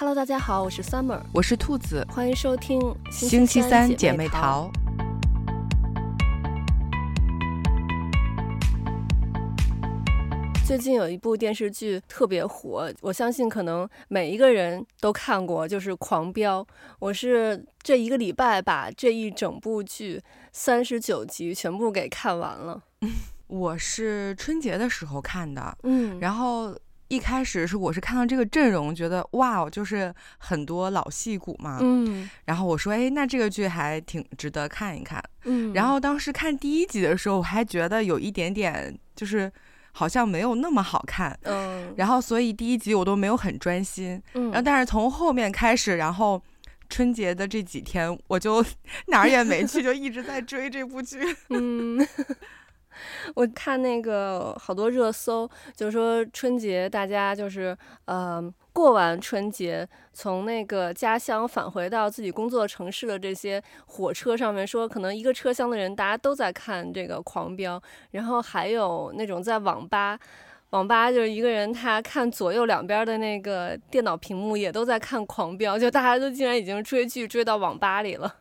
Hello，大家好，我是 Summer，我是兔子，欢迎收听星期三姐妹淘。最近有一部电视剧特别火，我相信可能每一个人都看过，就是《狂飙》。我是这一个礼拜把这一整部剧三十九集全部给看完了。我是春节的时候看的，嗯，然后。一开始是我是看到这个阵容，觉得哇，就是很多老戏骨嘛，嗯，然后我说，哎，那这个剧还挺值得看一看，嗯，然后当时看第一集的时候，我还觉得有一点点就是好像没有那么好看，嗯，然后所以第一集我都没有很专心，嗯，然后但是从后面开始，然后春节的这几天我就 哪儿也没去，就一直在追这部剧，嗯。我看那个好多热搜，就是说春节大家就是呃过完春节，从那个家乡返回到自己工作城市的这些火车上面，说可能一个车厢的人大家都在看这个《狂飙》，然后还有那种在网吧，网吧就是一个人他看左右两边的那个电脑屏幕也都在看《狂飙》，就大家都竟然已经追剧追到网吧里了。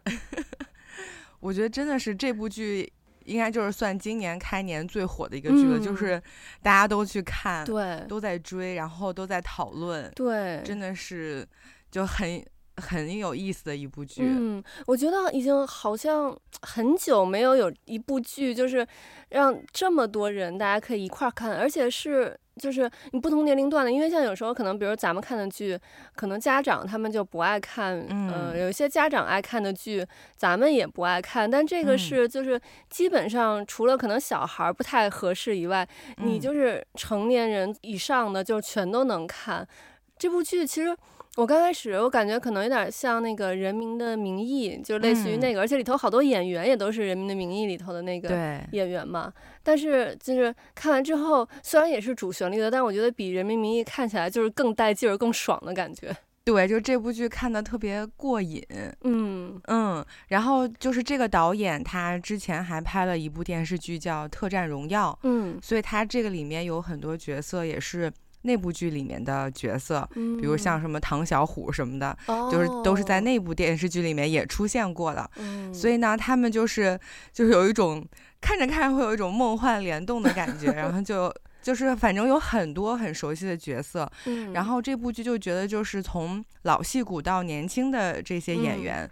我觉得真的是这部剧。应该就是算今年开年最火的一个剧了，嗯，就是大家都去看，对，都在追，然后都在讨论，对，真的是就很很有意思的一部剧。嗯，我觉得已经好像很久没有有一部剧，就是让这么多人大家可以一块儿看，而且是。就是你不同年龄段的，因为像有时候可能，比如咱们看的剧，可能家长他们就不爱看，嗯、呃，有一些家长爱看的剧，咱们也不爱看。但这个是就是基本上除了可能小孩不太合适以外，嗯、你就是成年人以上的就全都能看。这部剧其实。我刚开始我感觉可能有点像那个《人民的名义》，就类似于那个，嗯，而且里头好多演员也都是《人民的名义》里头的那个演员嘛。但是就是看完之后，虽然也是主旋律的，但我觉得比《人民名义》看起来就是更带劲儿、更爽的感觉。对，就这部剧看的特别过瘾。嗯嗯，然后就是这个导演他之前还拍了一部电视剧叫《特战荣耀》，嗯，所以他这个里面有很多角色也是。那部剧里面的角色，比如像什么唐小虎什么的，嗯、就是都是在那部电视剧里面也出现过的。嗯、所以呢，他们就是就是有一种看着看着会有一种梦幻联动的感觉，然后就就是反正有很多很熟悉的角色。嗯、然后这部剧就觉得就是从老戏骨到年轻的这些演员，嗯、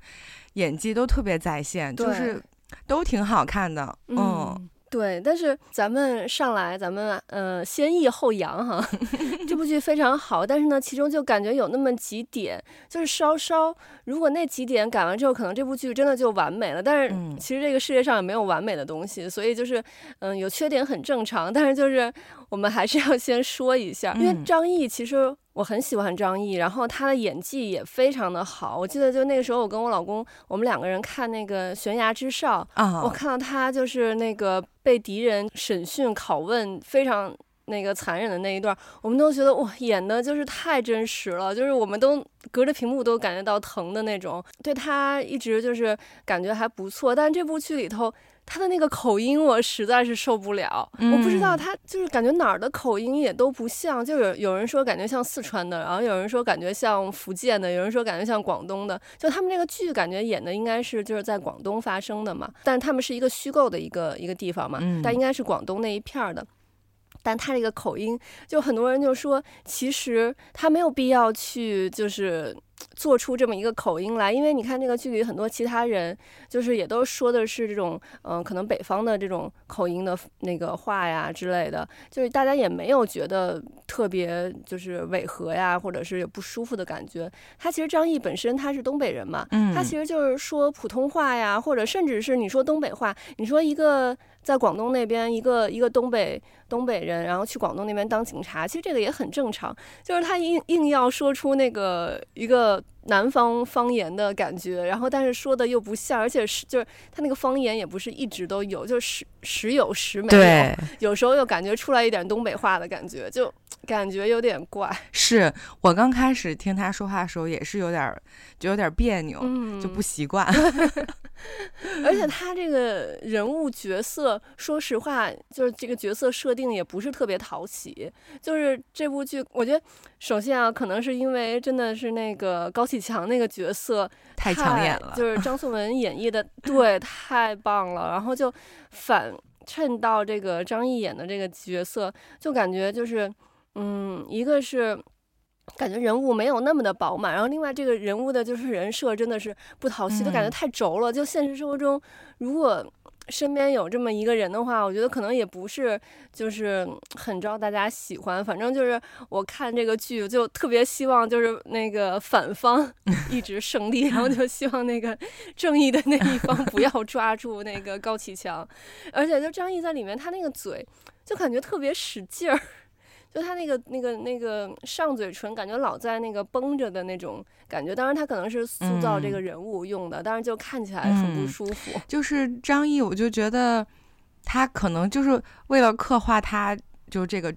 演技都特别在线，就是都挺好看的。嗯。嗯对，但是咱们上来，咱们呃先抑后扬哈，这部剧非常好，但是呢，其中就感觉有那么几点，就是稍稍，如果那几点改完之后，可能这部剧真的就完美了。但是其实这个世界上也没有完美的东西，所以就是嗯、呃、有缺点很正常，但是就是我们还是要先说一下，因为张译其实。我很喜欢张译，然后他的演技也非常的好。我记得就那个时候，我跟我老公，我们两个人看那个《悬崖之上》啊，我看到他就是那个被敌人审讯拷问非常那个残忍的那一段，我们都觉得哇，演的就是太真实了，就是我们都隔着屏幕都感觉到疼的那种。对他一直就是感觉还不错，但这部剧里头。他的那个口音我实在是受不了，嗯、我不知道他就是感觉哪儿的口音也都不像，就有有人说感觉像四川的，然后有人说感觉像福建的，有人说感觉像广东的，就他们这个剧感觉演的应该是就是在广东发生的嘛，但是他们是一个虚构的一个一个地方嘛，但应该是广东那一片儿的，但他这个口音，就很多人就说其实他没有必要去就是。做出这么一个口音来，因为你看那个剧里很多其他人，就是也都说的是这种，嗯、呃，可能北方的这种口音的那个话呀之类的，就是大家也没有觉得特别就是违和呀，或者是有不舒服的感觉。他其实张译本身他是东北人嘛，嗯，他其实就是说普通话呀，或者甚至是你说东北话，你说一个在广东那边一个一个东北东北人，然后去广东那边当警察，其实这个也很正常，就是他硬硬要说出那个一个。南方方言的感觉，然后但是说的又不像，而且是就是他那个方言也不是一直都有，就是时时有时没有，有时候又感觉出来一点东北话的感觉，就感觉有点怪。是我刚开始听他说话的时候，也是有点就有点别扭，嗯、就不习惯。而且他这个人物角色，说实话，就是这个角色设定也不是特别讨喜。就是这部剧，我觉得首先啊，可能是因为真的是那个高启强那个角色 太抢眼了，就是张颂文演绎的对太棒了，然后就反衬到这个张译演的这个角色，就感觉就是嗯，一个是。感觉人物没有那么的饱满，然后另外这个人物的就是人设真的是不讨喜，都感觉太轴了。就现实生活中，如果身边有这么一个人的话，我觉得可能也不是就是很招大家喜欢。反正就是我看这个剧就特别希望就是那个反方 一直胜利，然后就希望那个 正义的那一方 不要抓住那个高启强，而且就张译在里面，他那个嘴就感觉特别使劲儿。就他那个那个那个上嘴唇，感觉老在那个绷着的那种感觉。当然，他可能是塑造这个人物用的，嗯、但是就看起来很不舒服。嗯、就是张译，我就觉得他可能就是为了刻画他就这个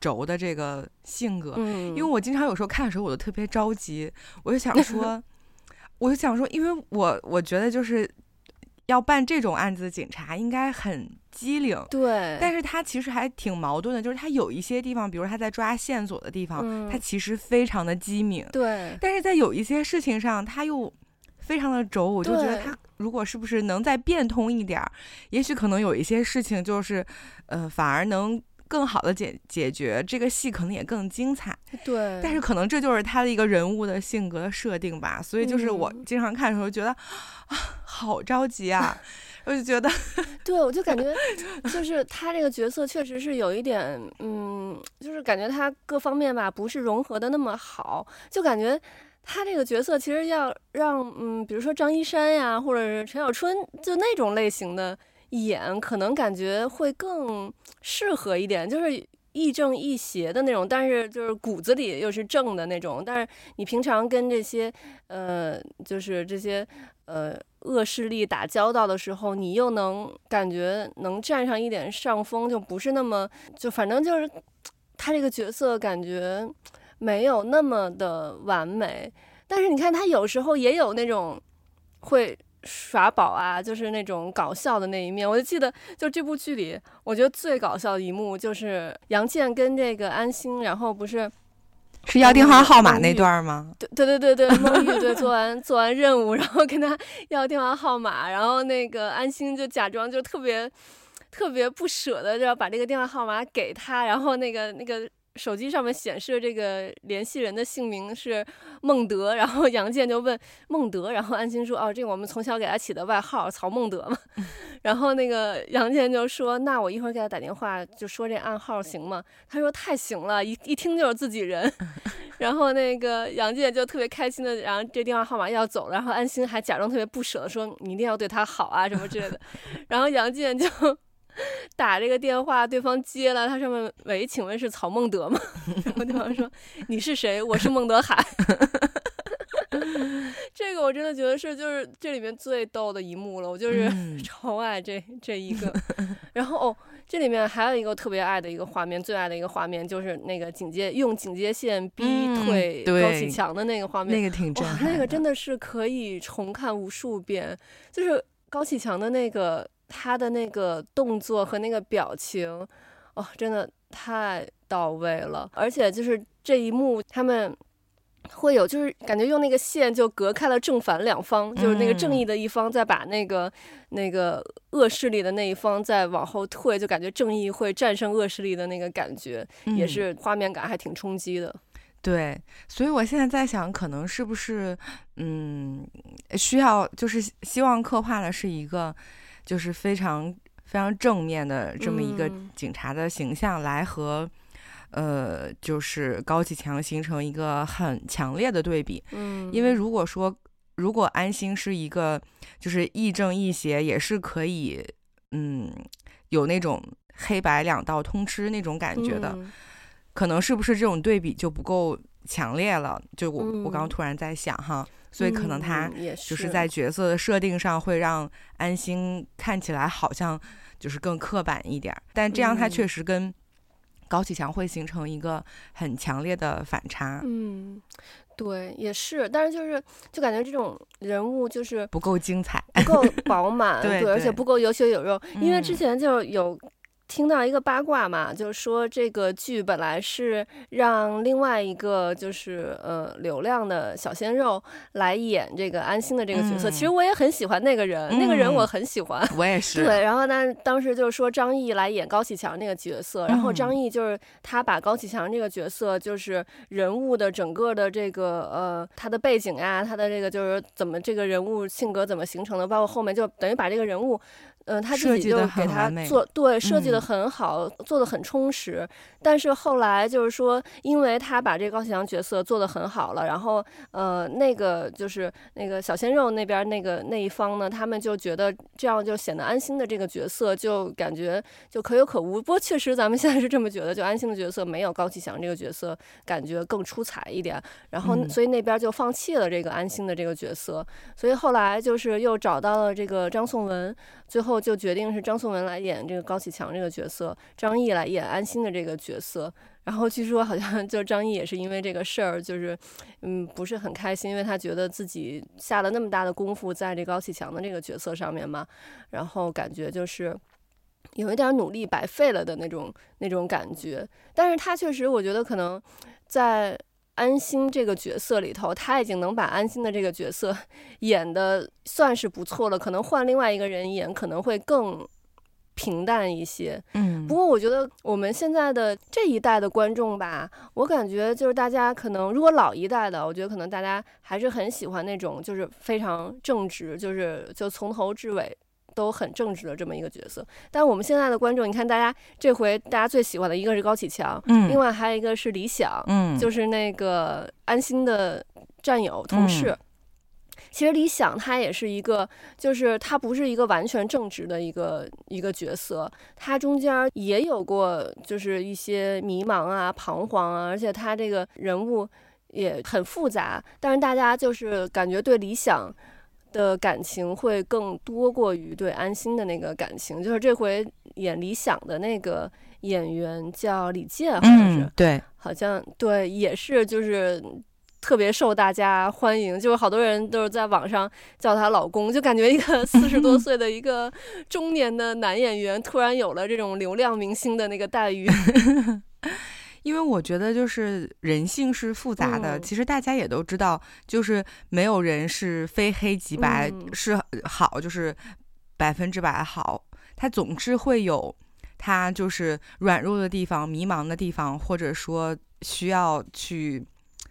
轴的这个性格。嗯、因为我经常有时候看的时候，我都特别着急，我就想说，我就想说，因为我我觉得就是要办这种案子的警察应该很。机灵，对，但是他其实还挺矛盾的，就是他有一些地方，比如他在抓线索的地方，嗯、他其实非常的机敏，对，但是在有一些事情上，他又非常的轴，我就觉得他如果是不是能再变通一点儿，也许可能有一些事情就是，呃，反而能更好的解解决，这个戏可能也更精彩，对，但是可能这就是他的一个人物的性格的设定吧，所以就是我经常看的时候觉得、嗯、啊，好着急啊。我就觉得，对，我就感觉，就是他这个角色确实是有一点，嗯，就是感觉他各方面吧不是融合的那么好，就感觉他这个角色其实要让，嗯，比如说张一山呀，或者是陈小春，就那种类型的演，可能感觉会更适合一点，就是亦正亦邪的那种，但是就是骨子里又是正的那种，但是你平常跟这些，呃，就是这些。呃，恶势力打交道的时候，你又能感觉能占上一点上风，就不是那么就反正就是他这个角色感觉没有那么的完美。但是你看他有时候也有那种会耍宝啊，就是那种搞笑的那一面。我就记得就这部剧里，我觉得最搞笑的一幕就是杨健跟这个安心，然后不是。是要电话号码那段吗？对对对对对，孟玉对做完做完任务，然后跟他要电话号码，然后那个安心就假装就特别特别不舍得，就要把这个电话号码给他，然后那个那个。手机上面显示这个联系人的姓名是孟德，然后杨建就问孟德，然后安心说哦，这个我们从小给他起的外号曹孟德嘛。然后那个杨建就说那我一会儿给他打电话就说这暗号行吗？他说太行了，一一听就是自己人。然后那个杨建就特别开心的，然后这电话号码要走了，然后安心还假装特别不舍得说你一定要对他好啊什么之类的。然后杨建就。打这个电话，对方接了，他上面喂，请问是曹孟德吗？然后对方说你是谁？我是孟德海。这个我真的觉得是就是这里面最逗的一幕了，我就是超爱这这一个。然后哦，这里面还有一个特别爱的一个画面，最爱的一个画面就是那个警戒用警戒线逼退高启强的那个画面，那个挺真，那个真的是可以重看无数遍，就是高启强的那个。他的那个动作和那个表情，哦，真的太到位了。而且就是这一幕，他们会有，就是感觉用那个线就隔开了正反两方，就是那个正义的一方在把那个那个恶势力的那一方再往后退，就感觉正义会战胜恶势力的那个感觉，也是画面感还挺冲击的。对，所以我现在在想，可能是不是，嗯，需要就是希望刻画的是一个。就是非常非常正面的这么一个警察的形象，来和，嗯、呃，就是高启强形成一个很强烈的对比。嗯，因为如果说如果安心是一个就是亦正亦邪，也是可以，嗯，有那种黑白两道通吃那种感觉的，嗯、可能是不是这种对比就不够强烈了？就我、嗯、我刚刚突然在想哈。所以可能他就是。在角色的设定上会让安心看起来好像就是更刻板一点，但这样他确实跟高启强会形成一个很强烈的反差。嗯，对，也是，但是就是就感觉这种人物就是不够精彩，不够饱满，对，对，而且不够有血有肉，嗯、因为之前就有。听到一个八卦嘛，就是说这个剧本来是让另外一个就是呃流量的小鲜肉来演这个安心的这个角色。嗯、其实我也很喜欢那个人，嗯、那个人我很喜欢。我也是。对，然后但当时就是说张译来演高启强那个角色，然后张译就是他把高启强这个角色就是人物的整个的这个呃他的背景啊，他的这个就是怎么这个人物性格怎么形成的，包括后面就等于把这个人物。嗯、呃，他自己就给他做对设计的很好，嗯、做的很充实。但是后来就是说，因为他把这个高启强角色做的很好了，然后呃，那个就是那个小鲜肉那边那个那一方呢，他们就觉得这样就显得安心的这个角色就感觉就可有可无。不过确实咱们 现在是这么觉得，就安心的角色没有高启强这个角色感觉更出彩一点。然后所以那边就放弃了这个安心的这个角色。所以后来就是又找到了这个张颂文，最后。就决定是张颂文来演这个高启强这个角色，张译来演安心的这个角色。然后据说好像就张译也是因为这个事儿，就是嗯不是很开心，因为他觉得自己下了那么大的功夫在这高启强的这个角色上面嘛，然后感觉就是有一点努力白费了的那种那种感觉。但是他确实，我觉得可能在。安心这个角色里头，他已经能把安心的这个角色 演的算是不错了。可能换另外一个人演，可能会更平淡一些。嗯，不过我觉得我们现在的这一代的观众吧，我感觉就是大家可能如果老一代的，我觉得可能大家还是很喜欢那种就是非常正直，就是就从头至尾。都很正直的这么一个角色，但我们现在的观众，你看，大家这回大家最喜欢的一个是高启强，嗯，另外还有一个是李想，嗯，就是那个安心的战友同事。嗯、其实李想他也是一个，就是他不是一个完全正直的一个一个角色，他中间也有过就是一些迷茫啊、彷徨啊，而且他这个人物也很复杂，但是大家就是感觉对李想。的感情会更多过于对安心的那个感情，就是这回演李想的那个演员叫李健，好像是、嗯、对，好像对，也是就是特别受大家欢迎，就是好多人都是在网上叫他老公，就感觉一个四十多 岁的一个中年的男演员突然有了这种流量明星的那个待遇。因为我觉得就是人性是复杂的，嗯、其实大家也都知道，就是没有人是非黑即白，嗯、是好就是百分之百好，他总是会有他就是软弱的地方、迷茫的地方，或者说需要去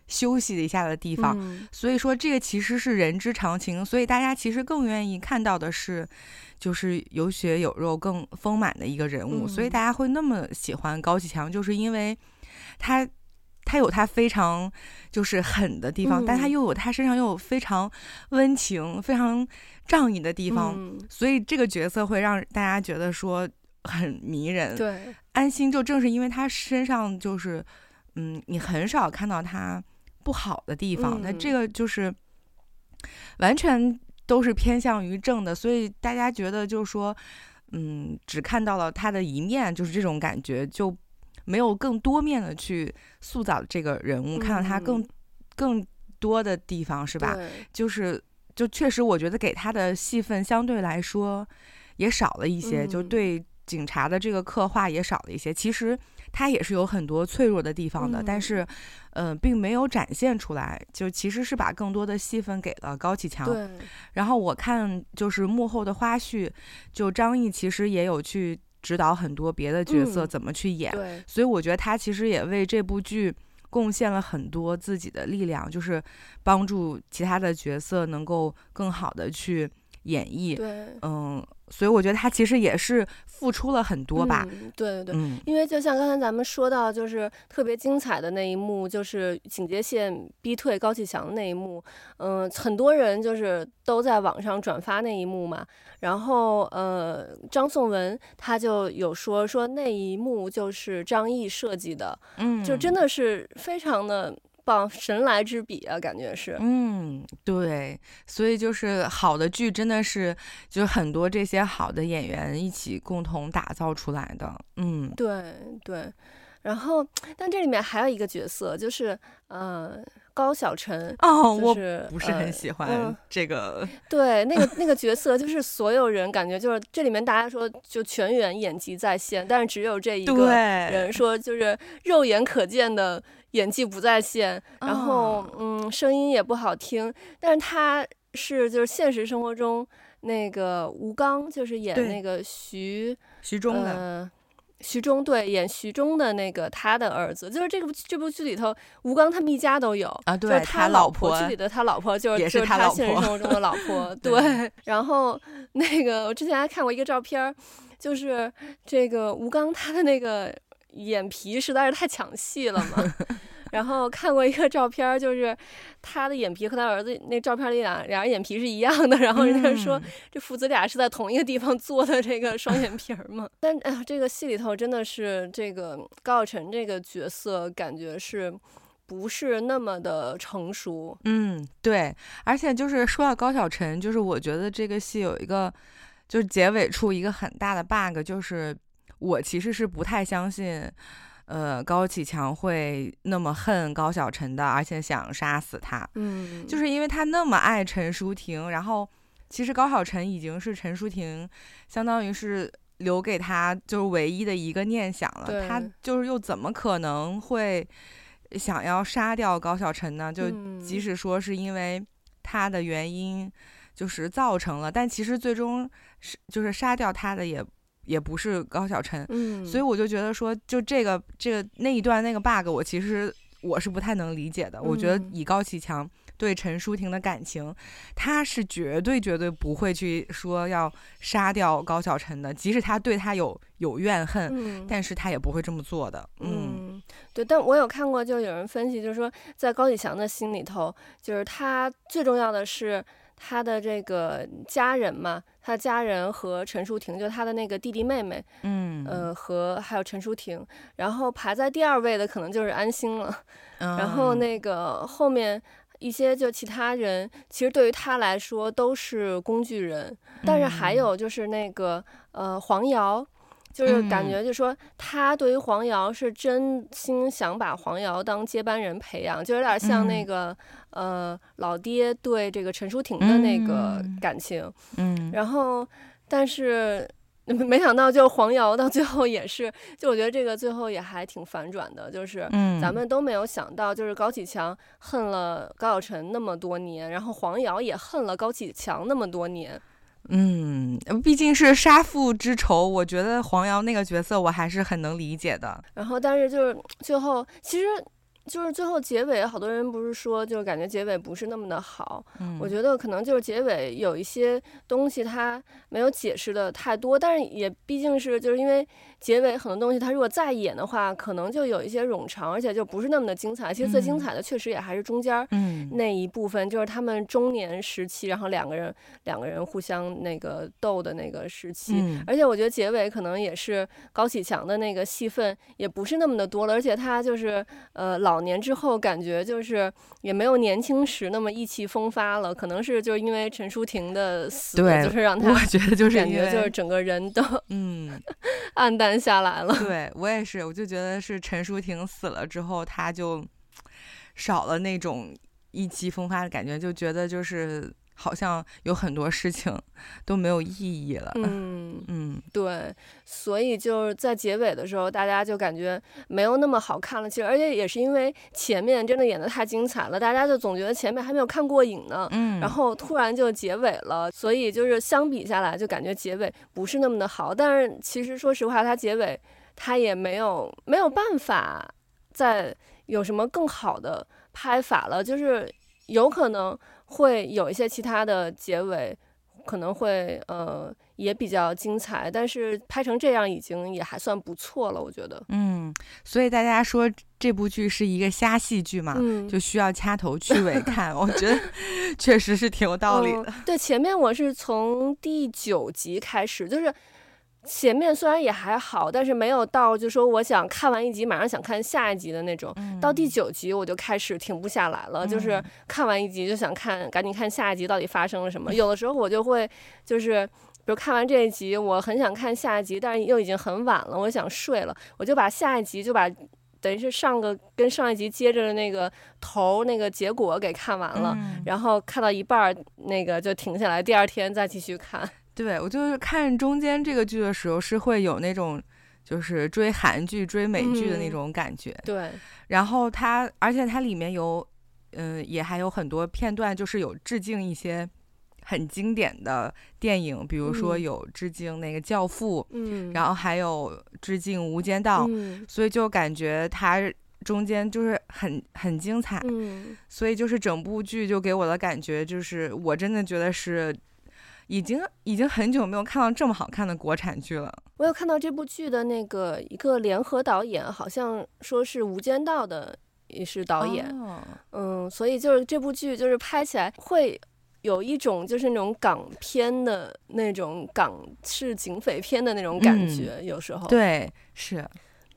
休息一下的地方。嗯、所以说这个其实是人之常情，所以大家其实更愿意看到的是，就是有血有肉、更丰满的一个人物。嗯、所以大家会那么喜欢高启强，就是因为。他，他有他非常就是狠的地方，嗯、但他又有他身上又有非常温情、非常仗义的地方，嗯、所以这个角色会让大家觉得说很迷人。对，安心就正是因为他身上就是，嗯，你很少看到他不好的地方，那、嗯、这个就是完全都是偏向于正的，所以大家觉得就是说，嗯，只看到了他的一面，就是这种感觉就。没有更多面的去塑造这个人物，嗯、看到他更更多的地方，是吧？就是就确实，我觉得给他的戏份相对来说也少了一些，嗯、就对警察的这个刻画也少了一些。其实他也是有很多脆弱的地方的，嗯、但是嗯、呃，并没有展现出来。就其实是把更多的戏份给了高启强。对。然后我看就是幕后的花絮，就张译其实也有去。指导很多别的角色怎么去演，嗯、所以我觉得他其实也为这部剧贡献了很多自己的力量，就是帮助其他的角色能够更好的去演绎。对，嗯。所以我觉得他其实也是付出了很多吧。嗯、对对对，嗯、因为就像刚才咱们说到，就是特别精彩的那一幕，就是警戒线逼退高启强的那一幕。嗯、呃，很多人就是都在网上转发那一幕嘛。然后呃，张颂文他就有说说那一幕就是张译设计的，嗯，就真的是非常的。神来之笔啊，感觉是，嗯，对，所以就是好的剧真的是就很多这些好的演员一起共同打造出来的，嗯，对对，然后，但这里面还有一个角色，就是呃高晓晨哦，就是、我不是很喜欢这个。呃、对，那个那个角色，就是所有人感觉就是这里面大家说就全员演技在线，但是只有这一个人说就是肉眼可见的演技不在线，然后、哦、嗯声音也不好听，但是他是就是现实生活中那个吴刚，就是演那个徐徐忠的。呃徐忠对演徐忠的那个他的儿子，就是这个这部剧里头，吴刚他们一家都有啊，对，就是他老婆剧里的他老婆就是也是他现实生活中的老婆，对，对。然后那个我之前还看过一个照片，就是这个吴刚他的那个眼皮实在是太抢戏了嘛。然后看过一个照片，就是他的眼皮和他儿子那照片里俩俩人眼皮是一样的。然后人家说这父子俩是在同一个地方做的这个双眼皮儿嘛。但哎呀，这个戏里头真的是这个高晓晨这个角色，感觉是不是那么的成熟？嗯，对。而且就是说到高晓晨，就是我觉得这个戏有一个就是结尾处一个很大的 bug，就是我其实是不太相信。呃，高启强会那么恨高晓晨的，而且想杀死他，嗯，就是因为他那么爱陈淑婷。然后，其实高晓晨已经是陈淑婷，相当于是留给他就是唯一的一个念想了。他就是又怎么可能会想要杀掉高晓晨呢？就即使说是因为他的原因，就是造成了，但其实最终是就是杀掉他的也。也不是高晓晨，嗯，所以我就觉得说，就这个这个那一段那个 bug，我其实我是不太能理解的。嗯、我觉得以高启强对陈淑婷的感情，他是绝对绝对不会去说要杀掉高晓晨的，即使他对他有有怨恨，嗯，但是他也不会这么做的。嗯，嗯对。但我有看过，就有人分析，就是说在高启强的心里头，就是他最重要的是。他的这个家人嘛，他的家人和陈淑婷，就他的那个弟弟妹妹，嗯，呃，和还有陈淑婷，然后排在第二位的可能就是安心了，嗯、然后那个后面一些就其他人，其实对于他来说都是工具人，但是还有就是那个呃黄瑶。就是感觉，就是说，他对于黄瑶是真心想把黄瑶当接班人培养，就有点像那个，呃，老爹对这个陈淑婷的那个感情。嗯。然后，但是没想到，就黄瑶到最后也是，就我觉得这个最后也还挺反转的，就是，咱们都没有想到，就是高启强恨了高晓晨那么多年，然后黄瑶也恨了高启强那么多年。嗯，毕竟是杀父之仇，我觉得黄瑶那个角色我还是很能理解的。然后，但是就是最后，其实。就是最后结尾，好多人不是说，就是感觉结尾不是那么的好。嗯，我觉得可能就是结尾有一些东西它没有解释的太多，但是也毕竟是就是因为结尾很多东西，他如果再演的话，可能就有一些冗长，而且就不是那么的精彩。其实最精彩的确实也还是中间那一部分，就是他们中年时期，然后两个人两个人互相那个斗的那个时期。而且我觉得结尾可能也是高启强的那个戏份也不是那么的多了，而且他就是呃老。年之后，感觉就是也没有年轻时那么意气风发了。可能是就是因为陈淑婷的死，对，就是让他我觉得就是感觉就是整个人都嗯 暗淡下来了。对我也是，我就觉得是陈淑婷死了之后，他就少了那种意气风发的感觉，就觉得就是。好像有很多事情 都没有意义了。嗯 嗯，对，所以就是在结尾的时候，大家就感觉没有那么好看了。其实，而且也是因为前面真的演得太精彩了，大家就总觉得前面还没有看过瘾呢。嗯，然后突然就结尾了，所以就是相比下来，就感觉结尾不是那么的好。但是其实说实话，它结尾它也没有没有办法再有什么更好的拍法了，就是有可能。会有一些其他的结尾，可能会呃也比较精彩，但是拍成这样已经也还算不错了，我觉得。嗯，所以大家说这部剧是一个瞎戏剧嘛，嗯，就需要掐头去尾看，我觉得确实是挺有道理的。嗯，对，前面我是从第九集开始，就是。前面虽然也还好，但是没有到就说我想看完一集马上想看下一集的那种。嗯、到第九集我就开始停不下来了，嗯、就是看完一集就想看，赶紧看下一集到底发生了什么。有的时候我就会就是，比如看完这一集，我很想看下一集，但是又已经很晚了，我想睡了，我就把下一集就把等于是上个跟上一集接着的那个头那个结果给看完了，嗯、然后看到一半儿那个就停下来，第二天再继续看。对，我就是看中间这个剧的时候是会有那种就是追韩剧、追美剧的那种感觉。嗯、对，然后它而且它里面有嗯、呃，也还有很多片段，就是有致敬一些。很经典的电影，比如说有致敬那个《教父》，嗯，然后还有致敬《无间道》，嗯，所以就感觉它中间就是很很精彩，嗯，所以就是整部剧就给我的感觉就是，我真的觉得是已经已经很久没有看到这么好看的国产剧了。我有看到这部剧的那个一个联合导演，好像说是《无间道》的也是导演，哦，嗯，所以就是这部剧就是拍起来会。有一种就是那种港片的那种港式警匪片的那种感觉，嗯、有时候对是，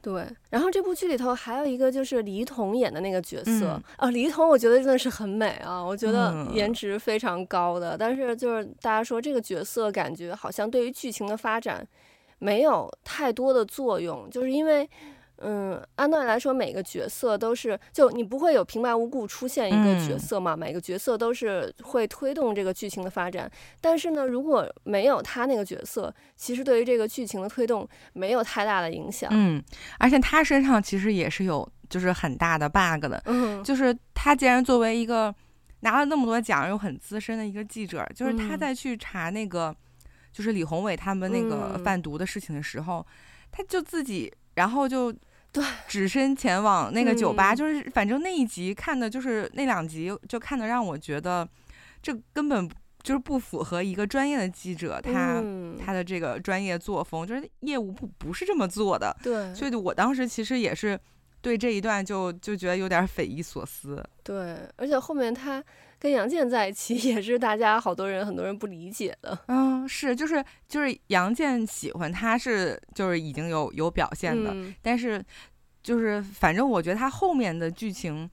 对。然后这部剧里头还有一个就是黎童演的那个角色啊、嗯哦，黎童我觉得真的是很美啊，我觉得颜值非常高的。嗯、但是就是大家说这个角色感觉好像对于剧情的发展没有太多的作用，就是因为。嗯，按道理来说，每个角色都是就你不会有平白无故出现一个角色嘛？嗯、每个角色都是会推动这个剧情的发展。但是呢，如果没有他那个角色，其实对于这个剧情的推动没有太大的影响。嗯，而且他身上其实也是有就是很大的 bug 的。嗯，就是他既然作为一个拿了那么多奖又很资深的一个记者，就是他在去查那个、嗯、就是李宏伟他们那个贩毒的事情的时候，嗯、他就自己然后就。对，只身前往那个酒吧，嗯、就是反正那一集看的，就是那两集就看的，让我觉得这根本就是不符合一个专业的记者他、嗯、他的这个专业作风，就是业务不不是这么做的。对，所以我当时其实也是对这一段就就觉得有点匪夷所思。对，而且后面他跟杨健在一起，也是大家好多人很多人不理解的。嗯，是，就是就是杨健喜欢他是就是已经有有表现的，嗯、但是就是反正我觉得他后面的剧情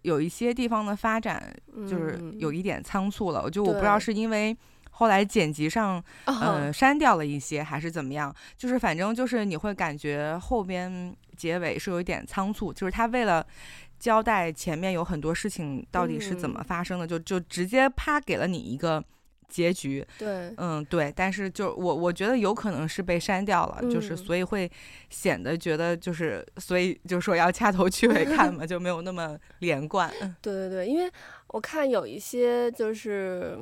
有一些地方的发展就是有一点仓促了。我、嗯、就我不知道是因为后来剪辑上对呃删掉了一些还是怎么样，就是反正就是你会感觉后边结尾是有一点仓促，就是他为了。交代前面有很多事情到底是怎么发生的，嗯、就就直接啪给了你一个结局。对，嗯，对。但是就我我觉得有可能是被删掉了，嗯、就是所以会显得觉得就是所以就说要掐头去尾看嘛，就没有那么连贯。对对对，因为我看有一些就是。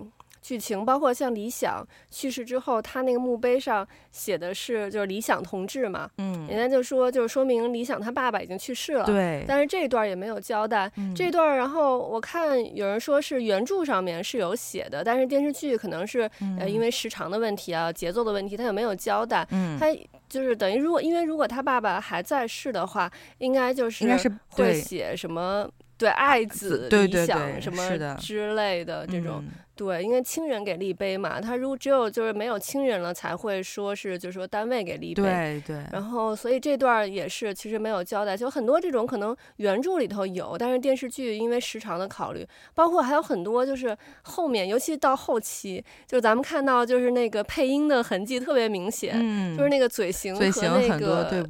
剧情包括像李想去世之后，他那个墓碑上写的是就是李想同志嘛，嗯，人家就说就是说明李想他爸爸已经去世了，对，但是这一段也没有交代，嗯、这段然后我看有人说是原著上面是有写的，但是电视剧可能是、嗯、呃因为时长的问题啊节奏的问题，他也没有交代，嗯，他就是等于如果因为如果他爸爸还在世的话，应该就是应该是会写什么对爱子理想什么之类的这种。对，因为亲人给立碑嘛，他如果只有就是没有亲人了，才会说是就是说单位给立碑。对对。然后，所以这段也是其实没有交代，就很多这种可能原著里头有，但是电视剧因为时长的考虑，包括还有很多就是后面，尤其到后期，就是咱们看到就是那个配音的痕迹特别明显，嗯、就是那个嘴型和那个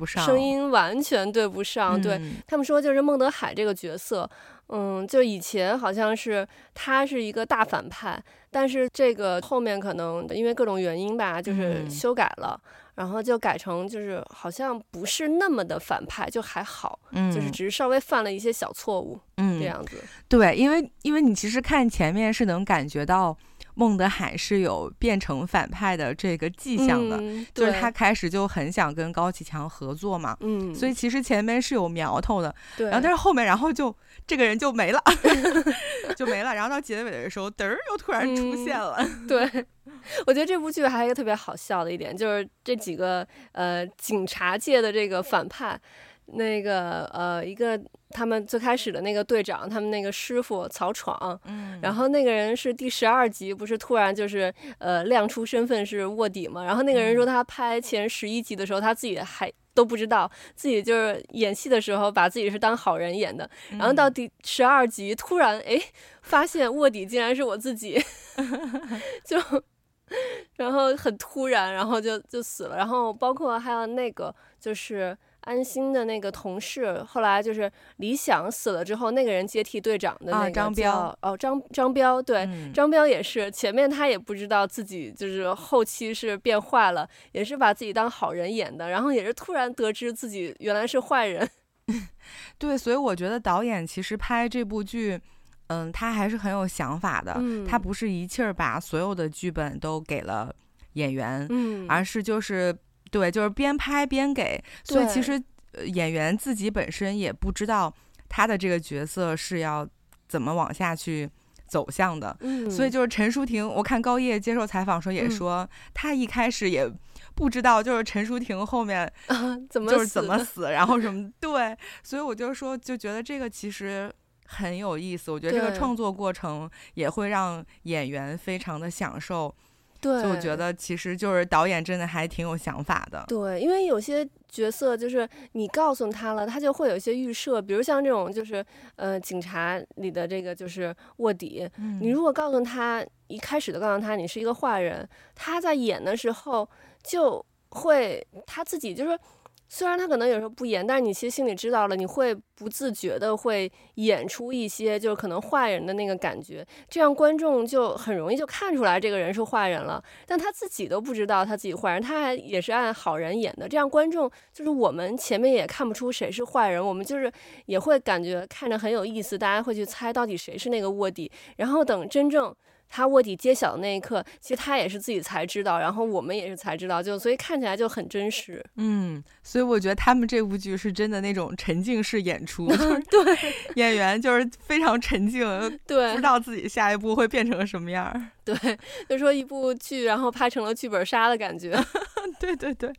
声音完全对不上。对，嗯、他们说就是孟德海这个角色。嗯，就以前好像是他是一个大反派，但是这个后面可能因为各种原因吧，就是修改了，嗯、然后就改成就是好像不是那么的反派，就还好，嗯、就是只是稍微犯了一些小错误，嗯，这样子。对，因为因为你其实看前面是能感觉到。孟德海是有变成反派的这个迹象的，嗯、就是他开始就很想跟高启强合作嘛，嗯，所以其实前面是有苗头的，对，然后但是后面然后就这个人就没了，就没了，然后到结尾的时候，嘚儿又突然出现了，嗯、对，我觉得这部剧还有一个特别好笑的一点，就是这几个呃警察界的这个反派。那个呃，一个他们最开始的那个队长，他们那个师傅曹闯，嗯，然后那个人是第十二集，不是突然就是呃亮出身份是卧底嘛？然后那个人说他拍前十一集的时候，他自己还都不知道，自己就是演戏的时候把自己是当好人演的，然后到第十二集突然哎发现卧底竟然是我自己，就然后很突然，然后就就死了，然后包括还有那个就是。安心的那个同事，后来就是李想死了之后，那个人接替队长的那个张彪哦，张张彪对，嗯、张彪也是前面他也不知道自己就是后期是变坏了，也是把自己当好人演的，然后也是突然得知自己原来是坏人。对，所以我觉得导演其实拍这部剧，嗯，他还是很有想法的，嗯、他不是一气儿把所有的剧本都给了演员，嗯，而是就是。对，就是边拍边给，所以其实演员自己本身也不知道他的这个角色是要怎么往下去走向的。嗯，所以就是陈淑婷，我看高叶接受采访时候也说，嗯、他一开始也不知道，就是陈淑婷后面 怎么就是怎么死，然后什么对，所以我就说就觉得这个其实很有意思。我觉得这个创作过程也会让演员非常的享受。对，就我觉得其实就是导演真的还挺有想法的。对，因为有些角色就是你告诉他了，他就会有一些预设，比如像这种就是呃警察里的这个就是卧底，嗯、你如果告诉他一开始就告诉他你是一个坏人，他在演的时候就会他自己就是。虽然他可能有时候不演，但是你其实心里知道了，你会不自觉的会演出一些就是可能坏人的那个感觉，这样观众就很容易就看出来这个人是坏人了。但他自己都不知道他自己坏人，他还也是按好人演的，这样观众就是我们前面也看不出谁是坏人，我们就是也会感觉看着很有意思，大家会去猜到底谁是那个卧底，然后等真正。他卧底揭晓的那一刻，其实他也是自己才知道，然后我们也是才知道，就所以看起来就很真实。嗯，所以我觉得他们这部剧是真的那种沉浸式演出，对，演员就是非常沉浸，对，不知道自己下一步会变成什么样。对，就说一部剧，然后拍成了剧本杀的感觉。对 对对。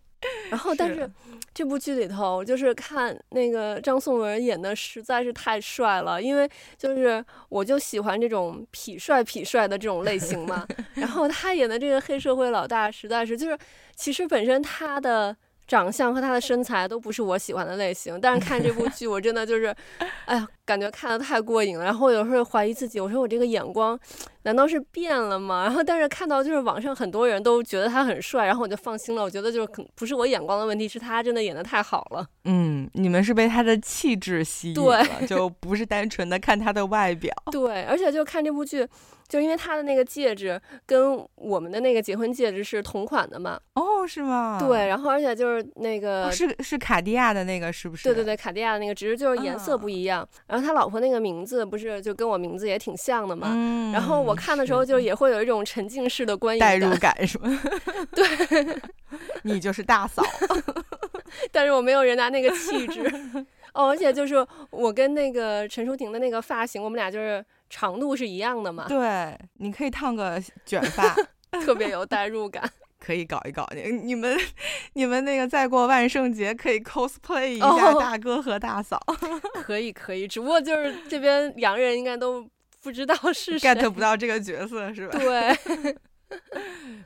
然后，但是 这部剧里头，就是看那个张颂文演的实在是太帅了，因为就是我就喜欢这种痞帅痞帅的这种类型嘛。然后他演的这个黑社会老大，实在是就是其实本身他的。长相和他的身材都不是我喜欢的类型，但是看这部剧我真的就是，哎呀，感觉看的太过瘾了。然后有时候怀疑自己，我说我这个眼光难道是变了吗？然后但是看到就是网上很多人都觉得他很帅，然后我就放心了。我觉得就是可不是我眼光的问题，是他真的演的太好了。嗯，你们是被他的气质吸引了，对就不是单纯的看他的外表。对，而且就看这部剧。就因为他的那个戒指跟我们的那个结婚戒指是同款的嘛？哦，是吗？对，然后而且就是那个、哦、是是卡地亚的那个，是不是？对对对，卡地亚的那个，只是就是颜色不一样。嗯、然后他老婆那个名字不是就跟我名字也挺像的嘛？嗯。然后我看的时候就也会有一种沉浸式的观影代入感，是吗？对，你就是大嫂，但是我没有人家那个气质。哦，而且就是我跟那个陈淑婷的那个发型，我们俩就是。长度是一样的嘛？对，你可以烫个卷发，特别有代入感。可以搞一搞，你你们你们那个再过万圣节可以 cosplay 一下大哥和大嫂。Oh, 可以可以，只不过就是这边洋人应该都不知道是谁，get 不到这个角色是吧？对。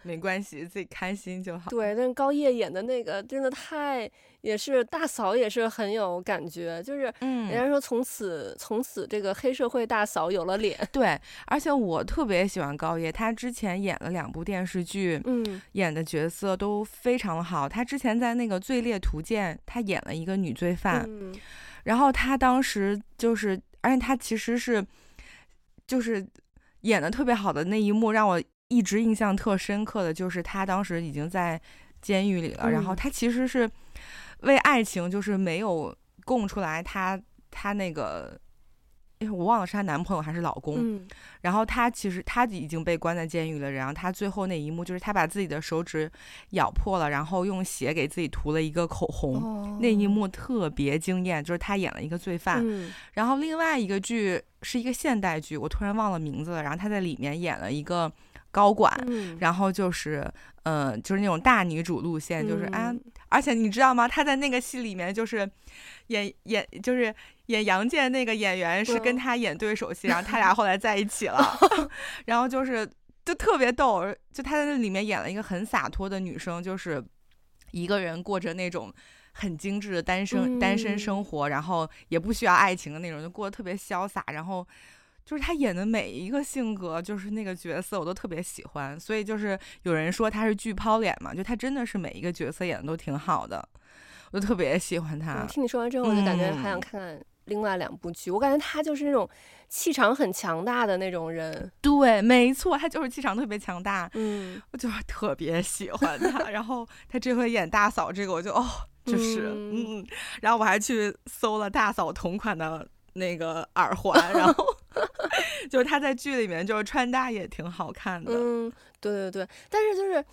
没关系，自己开心就好。对，但是高叶演的那个真的太，也是大嫂，也是很有感觉，就是，嗯，人家说从此、嗯、从此这个黑社会大嫂有了脸。对，而且我特别喜欢高叶，她之前演了两部电视剧，嗯，演的角色都非常好。她之前在那个《罪猎图鉴》，她演了一个女罪犯，嗯、然后她当时就是，而且她其实是，就是演的特别好的那一幕让我。一直印象特深刻的就是她当时已经在监狱里了，嗯、然后她其实是为爱情，就是没有供出来她她那个，哎，我忘了是她男朋友还是老公。嗯、然后她其实她已经被关在监狱了，然后她最后那一幕就是她把自己的手指咬破了，然后用血给自己涂了一个口红，哦、那一幕特别惊艳，就是她演了一个罪犯。嗯、然后另外一个剧是一个现代剧，我突然忘了名字了，然后她在里面演了一个。高管，嗯、然后就是，呃，就是那种大女主路线，就是啊，嗯、而且你知道吗？她在那个戏里面就是演演，就是演杨建那个演员是跟她演对手戏，嗯、然后他俩后来在一起了，然后就是就特别逗，就她在那里面演了一个很洒脱的女生，就是一个人过着那种很精致的单身、嗯、单身生活，然后也不需要爱情的那种，就过得特别潇洒，然后。就是他演的每一个性格，就是那个角色，我都特别喜欢。所以就是有人说他是剧抛脸嘛，就他真的是每一个角色演的都挺好的。我就特别喜欢他。听你说完之后，我就感觉还想看看另外两部剧。嗯、我感觉他就是那种气场很强大的那种人。对，没错，他就是气场特别强大。嗯，我就特别喜欢他。然后他这回演大嫂，这个我就哦，就是嗯，嗯，然后我还去搜了大嫂同款的那个耳环，然后 就是他在剧里面就是穿搭也挺好看的。嗯，对对对，但是就是。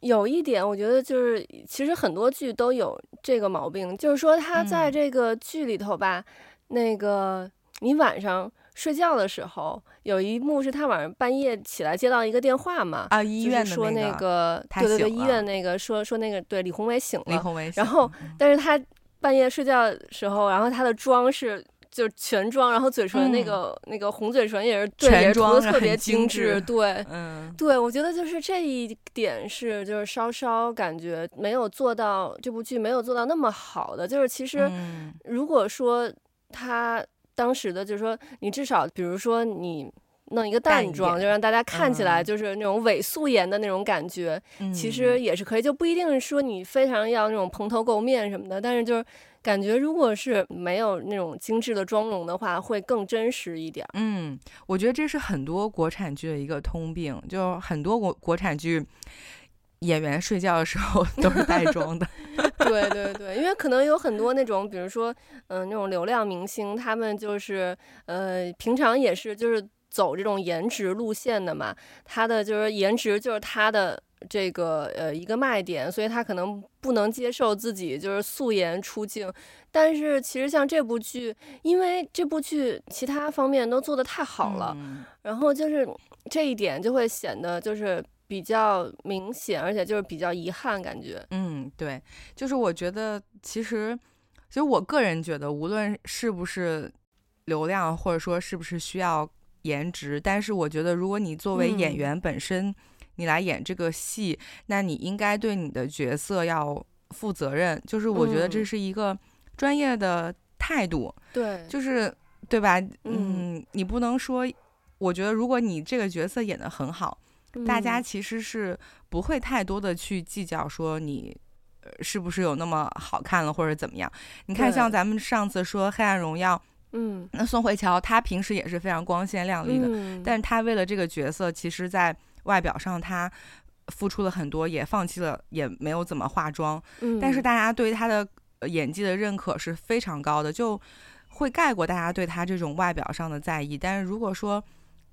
有一点，我觉得就是，其实很多剧都有这个毛病，就是说他在这个剧里头吧，嗯、那个你晚上睡觉的时候，有一幕是他晚上半夜起来接到一个电话嘛，啊，医院、那个、说那个，对对对，医院那个说说那个对李宏伟醒了，李宏伟醒了，然后但是他半夜睡觉的时候，然后他的妆是。就是全妆，然后嘴唇那个、嗯、那个红嘴唇也是对，也是涂的特别精致，对，嗯，对，我觉得就是这一点是就是稍稍感觉没有做到这部剧没有做到那么好的，就是其实如果说他当时的就是说你至少比如说你弄一个淡妆，就让大家看起来就是那种伪素颜的那种感觉，嗯、其实也是可以，就不一定说你非常要那种蓬头垢面什么的，但是就是。感觉如果是没有那种精致的妆容的话，会更真实一点。嗯，我觉得这是很多国产剧的一个通病，就很多国国产剧演员睡觉的时候 都是带妆的。对对对，因为可能有很多那种，比如说，嗯、呃，那种流量明星，他们就是呃，平常也是就是走这种颜值路线的嘛，他的就是颜值就是他的。这个呃一个卖点，所以他可能不能接受自己就是素颜出镜。但是其实像这部剧，因为这部剧其他方面都做得太好了，嗯、然后就是这一点就会显得就是比较明显，而且就是比较遗憾感觉。嗯，对，就是我觉得其实，其实我个人觉得，无论是不是流量，或者说是不是需要颜值，但是我觉得如果你作为演员本身。嗯你来演这个戏，那你应该对你的角色要负责任。就是我觉得这是一个专业的态度。对，就是对吧？嗯，你不能说，我觉得如果你这个角色演得很好，大家其实是不会太多的去计较说你是不是有那么好看了或者怎么样。你看，像咱们上次说《黑暗荣耀》，嗯，那宋慧乔她平时也是非常光鲜亮丽的，嗯，但是她为了这个角色，其实在。外表上，他付出了很多，也放弃了，也没有怎么化妆。嗯，但是大家对他的演技的认可是非常高的，就会盖过大家对他这种外表上的在意。但是如果说，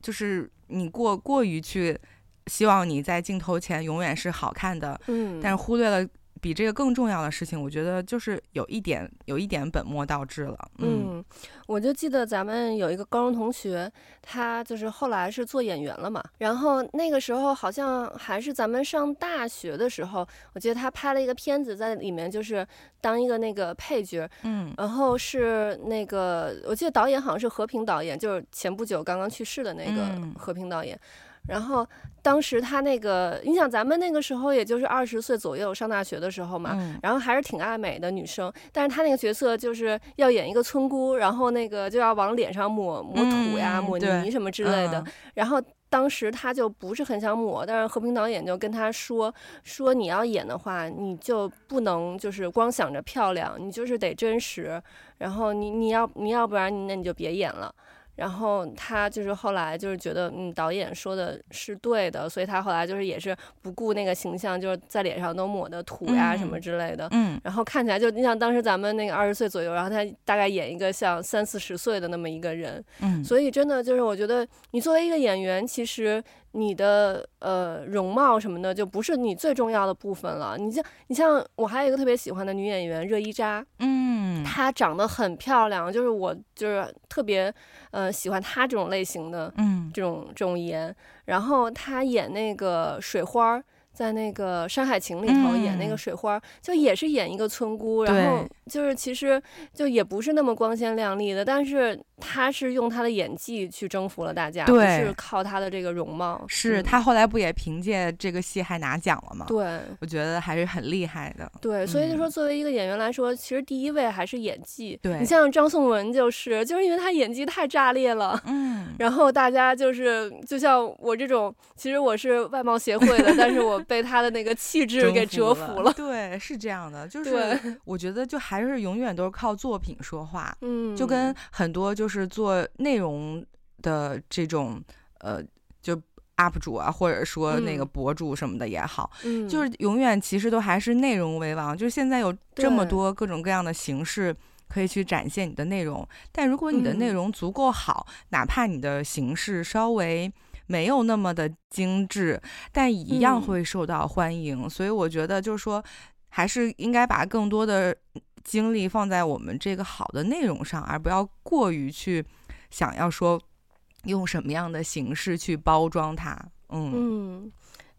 就是你过过于去希望你在镜头前永远是好看的，嗯，但是忽略了。比这个更重要的事情，我觉得就是有一点，有一点本末倒置了。嗯，嗯，我就记得咱们有一个高中同学，他就是后来是做演员了嘛。然后那个时候好像还是咱们上大学的时候，我记得他拍了一个片子，在里面就是当一个那个配角。嗯，然后是那个，我记得导演好像是和平导演，就是前不久刚刚去世的那个和平导演。嗯然后当时他那个，你想咱们那个时候也就是二十岁左右上大学的时候嘛，嗯，然后还是挺爱美的女生，但是他那个角色就是要演一个村姑，然后那个就要往脸上抹抹土呀，嗯、抹泥什么之类的。嗯、然后当时他就不是很想抹，但是和平导演就跟他说说你要演的话，你就不能就是光想着漂亮，你就是得真实。然后你你要你要不然你那你就别演了。然后他就是后来就是觉得，嗯，导演说的是对的，所以他后来就是也是不顾那个形象，就是在脸上都抹的土呀什么之类的，嗯，然后看起来就你像当时咱们那个二十岁左右，然后他大概演一个像三四十岁的那么一个人，嗯，所以真的就是我觉得你作为一个演员，其实。你的呃容貌什么的就不是你最重要的部分了。你像你像我还有一个特别喜欢的女演员热依扎，嗯，她长得很漂亮，就是我就是特别呃喜欢她这种类型的，嗯，这种这种颜。然后她演那个水花。在那个《山海情》里头演那个水花，嗯，就也是演一个村姑，然后就是其实就也不是那么光鲜亮丽的，但是她是用她的演技去征服了大家，不是靠她的这个容貌。是她后来不也凭借这个戏还拿奖了吗？对，我觉得还是很厉害的。对，所以就说作为一个演员来说，嗯，其实第一位还是演技。对，你像张颂文就是，就是因为他演技太炸裂了，嗯，然后大家就是就像我这种，其实我是外貌协会的，但是我。被他的那个气质给折服了。对，是这样的，就是我觉得就还是永远都是靠作品说话。嗯，就跟很多就是做内容的这种呃，就 UP 主啊，或者说那个博主什么的也好，嗯，就是永远其实都还是内容为王。就是现在有这么多各种各样的形式。可以去展现你的内容，但如果你的内容足够好，嗯，哪怕你的形式稍微没有那么的精致，但一样会受到欢迎。嗯，所以我觉得，就是说，还是应该把更多的精力放在我们这个好的内容上，而不要过于去想要说用什么样的形式去包装它。嗯嗯，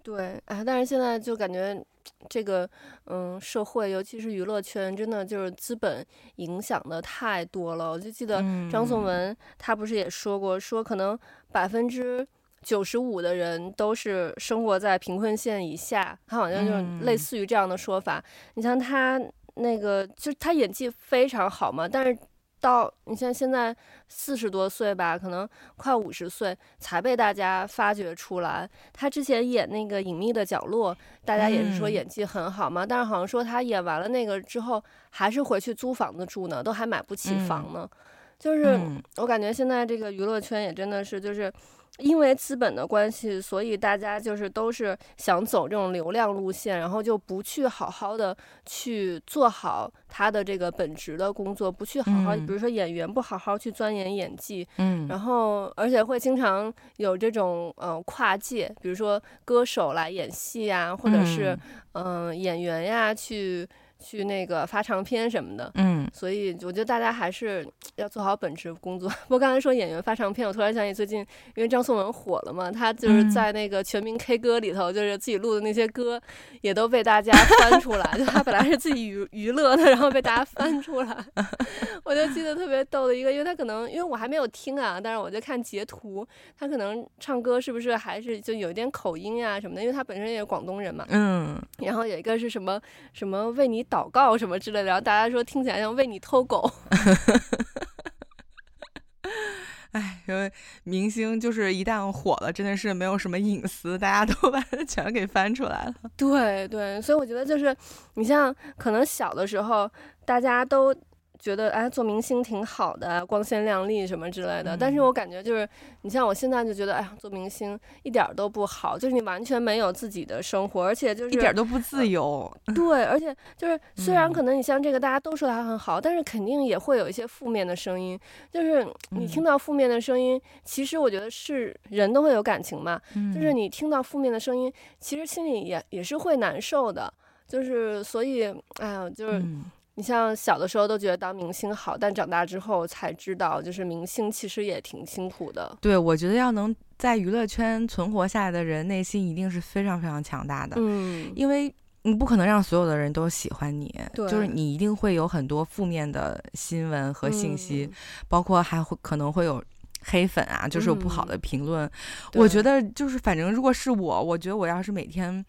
对啊，但是现在就感觉。这个嗯，社会尤其是娱乐圈，真的就是资本影响的太多了。我就记得张颂文，他不是也说过，说可能百分之九十五的人都是生活在贫困线以下，他好像就是类似于这样的说法。你像他那个，就是他演技非常好嘛，但是。到你像现在四十多岁吧，可能快五十岁才被大家发掘出来。他之前演那个《隐秘的角落》，大家也是说演技很好嘛。嗯、但是好像说他演完了那个之后，还是回去租房子住呢，都还买不起房呢。嗯、就是我感觉现在这个娱乐圈也真的是就是。因为资本的关系，所以大家就是都是想走这种流量路线，然后就不去好好的去做好他的这个本职的工作，不去好好，比如说演员不好好去钻研演技，嗯，然后而且会经常有这种呃跨界，比如说歌手来演戏呀，或者是嗯、呃、演员呀去。去那个发长片什么的，嗯，所以我觉得大家还是要做好本职工作。不过刚才说演员发长片，我突然想起最近，因为张颂文火了嘛，他就是在那个全民 K 歌里头，就是自己录的那些歌，也都被大家翻出来。就他本来是自己娱娱乐的，然后被大家翻出来。我就记得特别逗的一个，因为他可能因为我还没有听啊，但是我就看截图，他可能唱歌是不是还是就有一点口音啊什么的，因为他本身也是广东人嘛，嗯，然后有一个是什么什么为你。祷告什么之类的，然后大家说听起来像为你偷狗。哎，因为明星就是一旦火了，真的是没有什么隐私，大家都 把它全给翻出来了。对对，所以我觉得就是你像可能小的时候大家都。觉得哎，做明星挺好的，光鲜亮丽什么之类的。嗯、但是我感觉就是，你像我现在就觉得，哎呀，做明星一点都不好，就是你完全没有自己的生活，而且就是一点都不自由。呃、对，而且就是虽然可能你像这个大家都说他很好，嗯、但是肯定也会有一些负面的声音。就是你听到负面的声音，嗯、其实我觉得是人都会有感情嘛。嗯、就是你听到负面的声音，其实心里也也是会难受的。就是所以，哎呀，就是。嗯你像小的时候都觉得当明星好，但长大之后才知道，就是明星其实也挺辛苦的。对，我觉得要能在娱乐圈存活下来的人，内心一定是非常非常强大的。嗯，因为你不可能让所有的人都喜欢你，就是你一定会有很多负面的新闻和信息，嗯、包括还会可能会有黑粉啊，就是有不好的评论。嗯、我觉得就是反正如果是我，我觉得我要是每天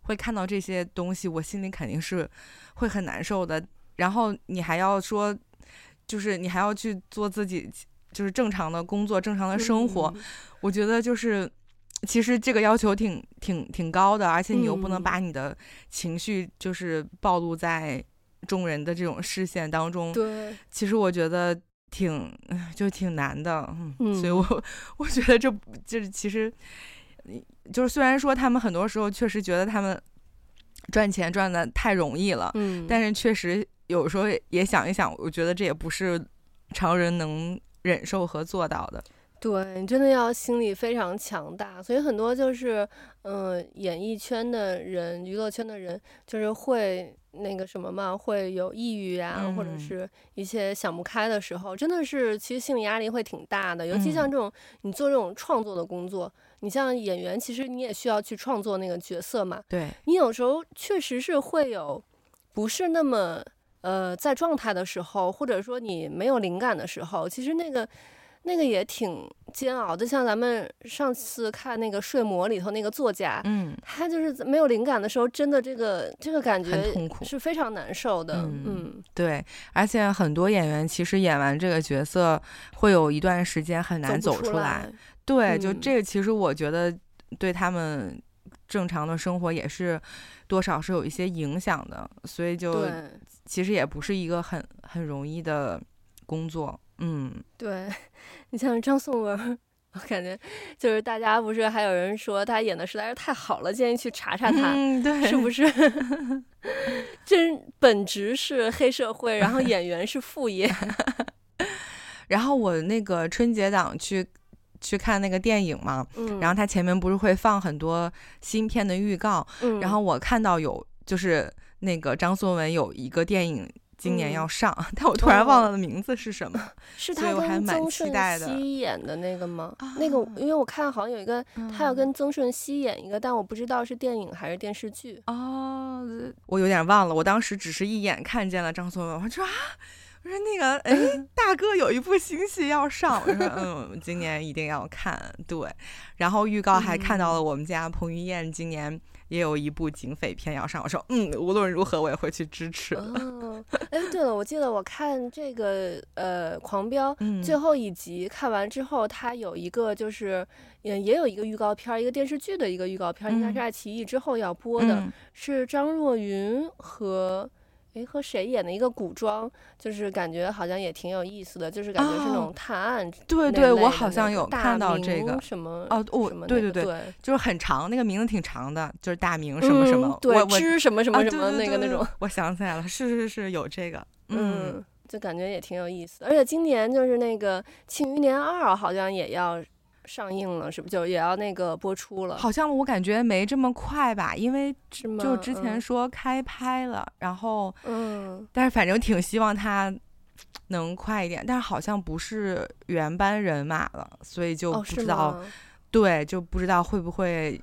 会看到这些东西，我心里肯定是会很难受的。然后你还要说，就是你还要去做自己，就是正常的工作、正常的生活。嗯、我觉得就是，其实这个要求挺挺挺高的，而且你又不能把你的情绪就是暴露在众人的这种视线当中。对，其实我觉得挺就挺难的。嗯，所以我我觉得这这其实，就是虽然说他们很多时候确实觉得他们赚钱赚的太容易了，嗯，但是确实。有时候也想一想，我觉得这也不是常人能忍受和做到的。对，你真的要心理非常强大。所以很多就是，嗯、呃，演艺圈的人、娱乐圈的人，就是会那个什么嘛，会有抑郁啊，嗯、或者是一些想不开的时候，真的是其实心理压力会挺大的。尤其像这种你做这种创作的工作，嗯、你像演员，其实你也需要去创作那个角色嘛。对，你有时候确实是会有不是那么。呃，在状态的时候，或者说你没有灵感的时候，其实那个那个也挺煎熬的。像咱们上次看那个《睡魔》里头那个作家，嗯，他就是没有灵感的时候，真的这个这个感觉很痛苦，是非常难受的。嗯，嗯对，而且很多演员其实演完这个角色，会有一段时间很难走出来。出来对，嗯、就这个，其实我觉得对他们。正常的生活也是多少是有一些影响的，所以就其实也不是一个很很容易的工作。嗯，对，你像张颂文，我感觉就是大家不是还有人说他演的实在是太好了，建议去查查他，嗯、对是不是？真本职是黑社会，然后演员是副业。然后我那个春节档去去看那个电影嘛，嗯、然后他前面不是会放很多新片的预告，嗯、然后我看到有就是那个张颂文有一个电影。今年要上，嗯、但我突然忘了的名字是什么？哦、是他跟曾舜晞演的那个吗？啊、那个，因为我看好像有一个，嗯、他要跟曾舜晞演一个，但我不知道是电影还是电视剧。哦，我有点忘了，我当时只是一眼看见了张颂文，我说啊，我说那个，哎，大哥有一部新戏要上，我说嗯，今年一定要看。对，然后预告还看到了我们家彭于晏今年。也有一部警匪片要上，我说嗯，无论如何我也会去支持。哦，哎，对了，我记得我看这个呃《狂飙》最后一集看完之后，它有一个就是也也有一个预告片，一个电视剧的一个预告片，应该是爱奇艺之后要播的，嗯、是张若昀和。诶，和谁演的一个古装，就是感觉好像也挺有意思的，就是感觉是那种探案、哦。对对，我好像有看到这个什么哦，我、那个、对对对，对就是很长，那个名字挺长的，就是大明什么什么，嗯、对，知什么什么什么、啊、那个那种。我想起来了，是是是有这个，嗯，嗯，就感觉也挺有意思的，而且今年就是那个《庆余年二》好像也要。上映了是不是就也要那个播出了？好像我感觉没这么快吧，因为就之前说开拍了，嗯、然后嗯，但是反正挺希望它能快一点，但是好像不是原班人马了，所以就不知道，哦、对，就不知道会不会。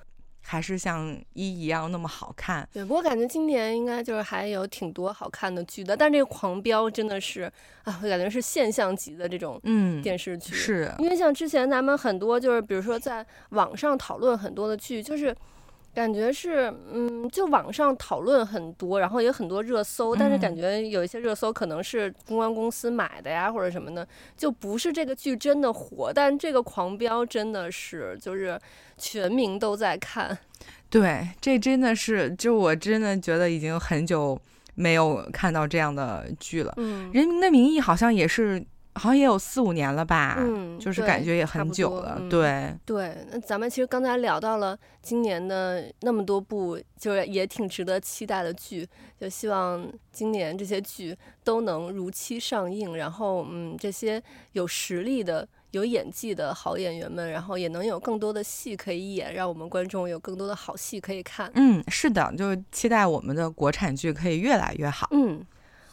还是像一一样那么好看，对。不过感觉今年应该就是还有挺多好看的剧的，但这个《狂飙》真的是啊，我感觉是现象级的这种嗯电视剧，嗯、是因为像之前咱们很多就是比如说在网上讨论很多的剧，就是。感觉是，嗯，就网上讨论很多，然后也很多热搜，但是感觉有一些热搜可能是公关公司买的呀，或者什么的，就不是这个剧真的火。但这个狂飙真的是，就是全民都在看。对，这真的是，就我真的觉得已经很久没有看到这样的剧了。嗯，人民的名义好像也是。好像也有四五年了吧，嗯，就是感觉也很久了，嗯、对对。那咱们其实刚才聊到了今年的那么多部，就是也挺值得期待的剧，就希望今年这些剧都能如期上映，然后嗯，这些有实力的、有演技的好演员们，然后也能有更多的戏可以演，让我们观众有更多的好戏可以看。嗯，是的，就是期待我们的国产剧可以越来越好。嗯。